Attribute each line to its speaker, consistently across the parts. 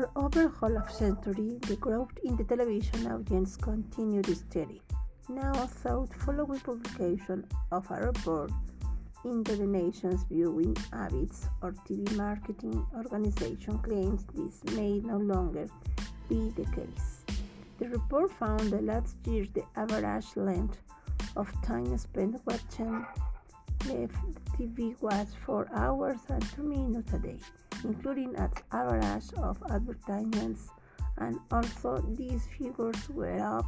Speaker 1: For over half a century, the growth in the television audience continued steady. Now, a thought following publication of a report into the nation's viewing habits or TV marketing organization claims this may no longer be the case. The report found that last year the average length of time spent watching TV was 4 hours and 2 minutes a day including an average of advertisements, and also these figures were up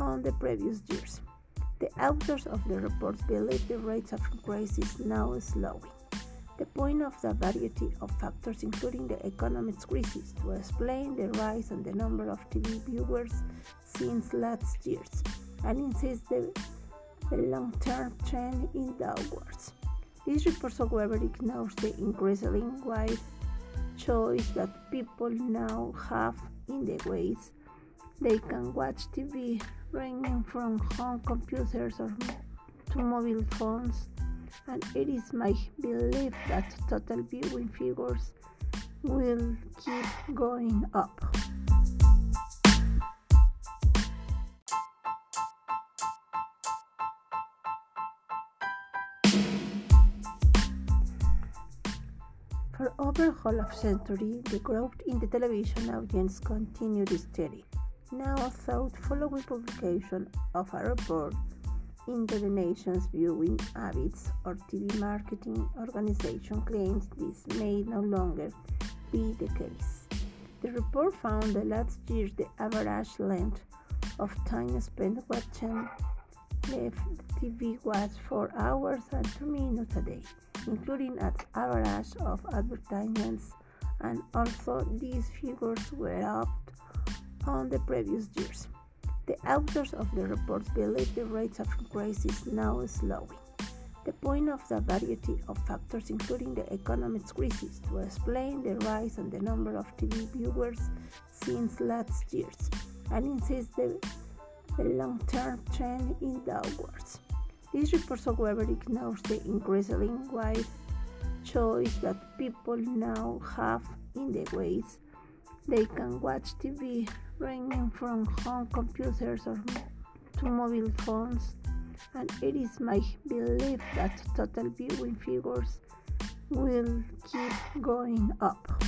Speaker 1: on the previous years. The authors of the reports believe the rate of increase is now slowing. The point of the variety of factors, including the economic crisis, to explain the rise in the number of TV viewers since last years, and insist the, the long-term trend in downwards. This report, however, ignores the increasingly wide choice that people now have in the ways they can watch TV, ranging from home computers or to mobile phones. And it is my belief that total viewing figures will keep going up. For over half a century, the growth in the television audience continued steady. Now, thought following publication of a report into the nation's viewing habits or TV marketing organization claims this may no longer be the case. The report found that last year the average length of time spent watching TV was 4 hours and 2 minutes a day including an average of advertisements, and also these figures were up on the previous years. The authors of the reports believe the rate of increase is now slowing. The point of the variety of factors, including the economic crisis, to explain the rise in the number of TV viewers since last year's, and insist the, the long-term trend in downwards. This report, however, ignores the increasingly wide choice that people now have in the ways they can watch TV, ranging from home computers or to mobile phones. And it is my belief that total viewing figures will keep going up.